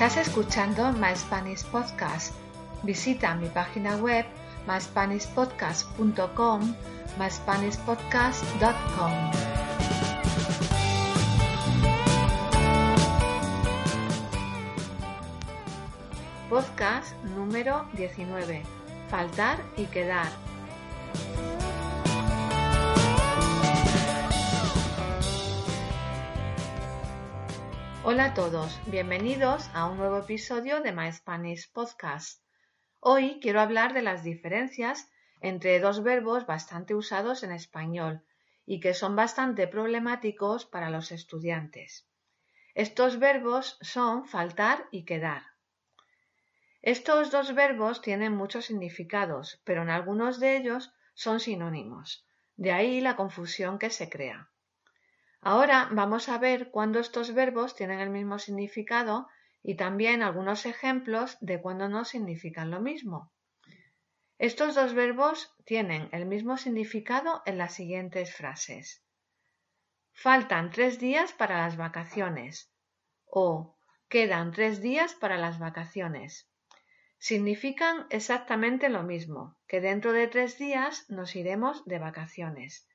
Estás escuchando My Spanish Podcast. Visita mi página web myspanishpodcast.com, myspanishpodcast.com. Podcast número 19. Faltar y quedar. Hola a todos, bienvenidos a un nuevo episodio de My Spanish Podcast. Hoy quiero hablar de las diferencias entre dos verbos bastante usados en español y que son bastante problemáticos para los estudiantes. Estos verbos son faltar y quedar. Estos dos verbos tienen muchos significados, pero en algunos de ellos son sinónimos. De ahí la confusión que se crea. Ahora vamos a ver cuándo estos verbos tienen el mismo significado y también algunos ejemplos de cuándo no significan lo mismo. Estos dos verbos tienen el mismo significado en las siguientes frases. Faltan tres días para las vacaciones o quedan tres días para las vacaciones. Significan exactamente lo mismo, que dentro de tres días nos iremos de vacaciones.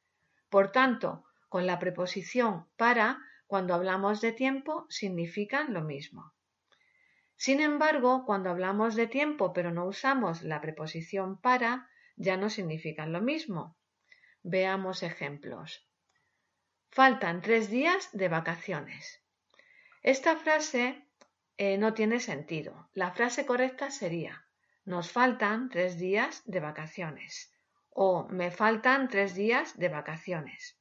Por tanto, con la preposición para, cuando hablamos de tiempo, significan lo mismo. Sin embargo, cuando hablamos de tiempo pero no usamos la preposición para, ya no significan lo mismo. Veamos ejemplos. Faltan tres días de vacaciones. Esta frase eh, no tiene sentido. La frase correcta sería nos faltan tres días de vacaciones o me faltan tres días de vacaciones.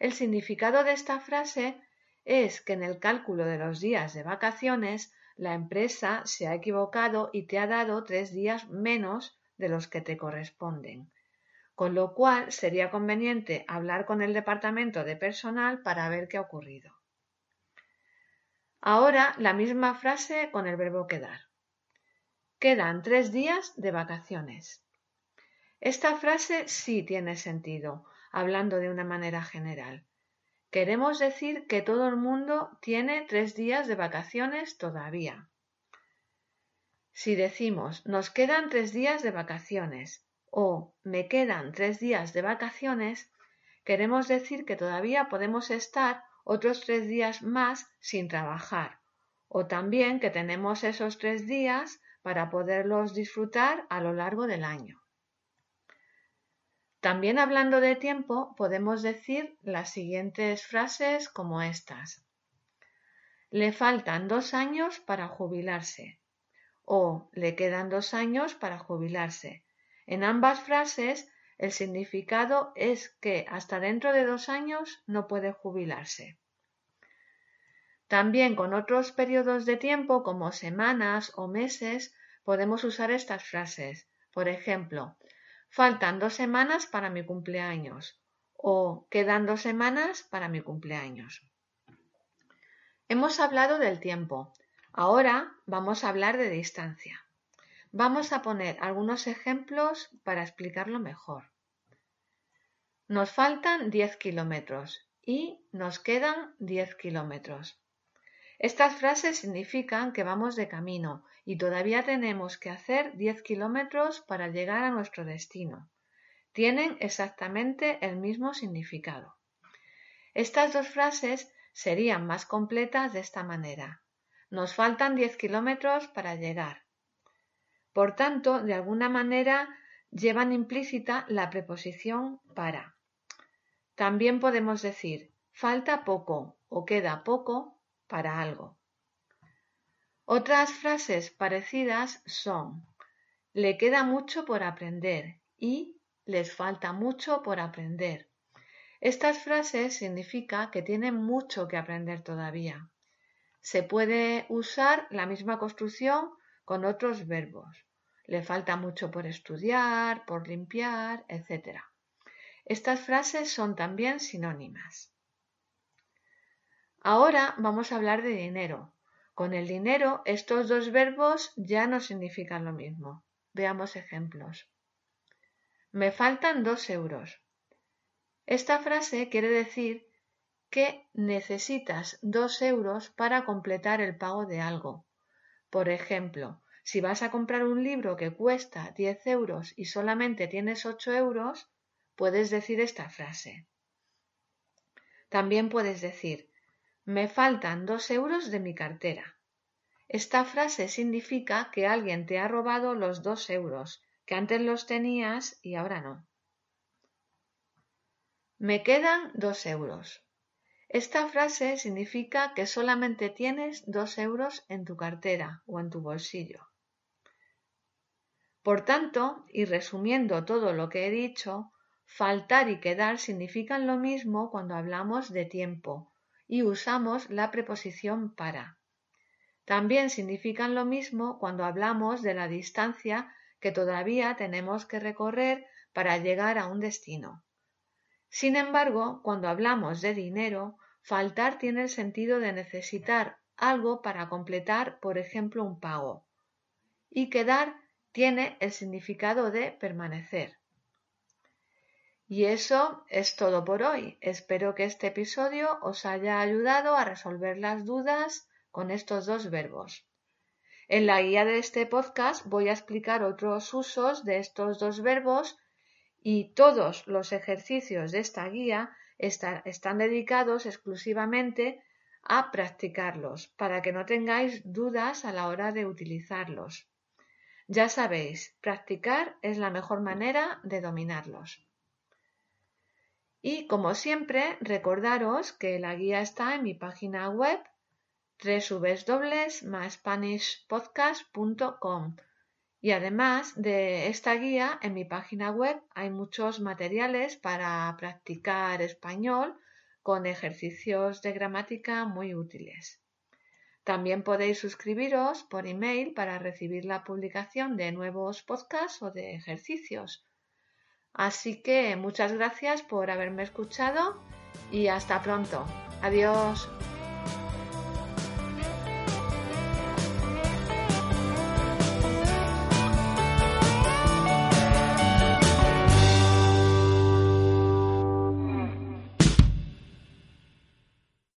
El significado de esta frase es que en el cálculo de los días de vacaciones la empresa se ha equivocado y te ha dado tres días menos de los que te corresponden, con lo cual sería conveniente hablar con el departamento de personal para ver qué ha ocurrido. Ahora la misma frase con el verbo quedar. Quedan tres días de vacaciones. Esta frase sí tiene sentido, hablando de una manera general. Queremos decir que todo el mundo tiene tres días de vacaciones todavía. Si decimos nos quedan tres días de vacaciones o me quedan tres días de vacaciones, queremos decir que todavía podemos estar otros tres días más sin trabajar o también que tenemos esos tres días para poderlos disfrutar a lo largo del año. También hablando de tiempo, podemos decir las siguientes frases como estas. Le faltan dos años para jubilarse o le quedan dos años para jubilarse. En ambas frases el significado es que hasta dentro de dos años no puede jubilarse. También con otros periodos de tiempo como semanas o meses podemos usar estas frases. Por ejemplo, faltan dos semanas para mi cumpleaños o quedan dos semanas para mi cumpleaños. Hemos hablado del tiempo. Ahora vamos a hablar de distancia. Vamos a poner algunos ejemplos para explicarlo mejor. Nos faltan 10 kilómetros y nos quedan 10 kilómetros. Estas frases significan que vamos de camino y todavía tenemos que hacer 10 kilómetros para llegar a nuestro destino. Tienen exactamente el mismo significado. Estas dos frases serían más completas de esta manera. Nos faltan 10 kilómetros para llegar. Por tanto, de alguna manera llevan implícita la preposición para. También podemos decir falta poco o queda poco para algo. Otras frases parecidas son le queda mucho por aprender y les falta mucho por aprender. Estas frases significa que tienen mucho que aprender todavía. Se puede usar la misma construcción con otros verbos. Le falta mucho por estudiar, por limpiar, etc. Estas frases son también sinónimas. Ahora vamos a hablar de dinero. Con el dinero estos dos verbos ya no significan lo mismo. Veamos ejemplos. Me faltan dos euros. Esta frase quiere decir que necesitas dos euros para completar el pago de algo. Por ejemplo, si vas a comprar un libro que cuesta 10 euros y solamente tienes 8 euros, puedes decir esta frase. También puedes decir, me faltan dos euros de mi cartera. Esta frase significa que alguien te ha robado los dos euros, que antes los tenías y ahora no. Me quedan dos euros. Esta frase significa que solamente tienes dos euros en tu cartera o en tu bolsillo. Por tanto, y resumiendo todo lo que he dicho, faltar y quedar significan lo mismo cuando hablamos de tiempo y usamos la preposición para. También significan lo mismo cuando hablamos de la distancia que todavía tenemos que recorrer para llegar a un destino. Sin embargo, cuando hablamos de dinero, faltar tiene el sentido de necesitar algo para completar, por ejemplo, un pago. Y quedar tiene el significado de permanecer. Y eso es todo por hoy. Espero que este episodio os haya ayudado a resolver las dudas con estos dos verbos. En la guía de este podcast voy a explicar otros usos de estos dos verbos y todos los ejercicios de esta guía están dedicados exclusivamente a practicarlos para que no tengáis dudas a la hora de utilizarlos. Ya sabéis, practicar es la mejor manera de dominarlos. Y como siempre, recordaros que la guía está en mi página web www.myspanishpodcast.com y además de esta guía, en mi página web hay muchos materiales para practicar español con ejercicios de gramática muy útiles. También podéis suscribiros por email para recibir la publicación de nuevos podcasts o de ejercicios. Así que muchas gracias por haberme escuchado y hasta pronto. Adiós.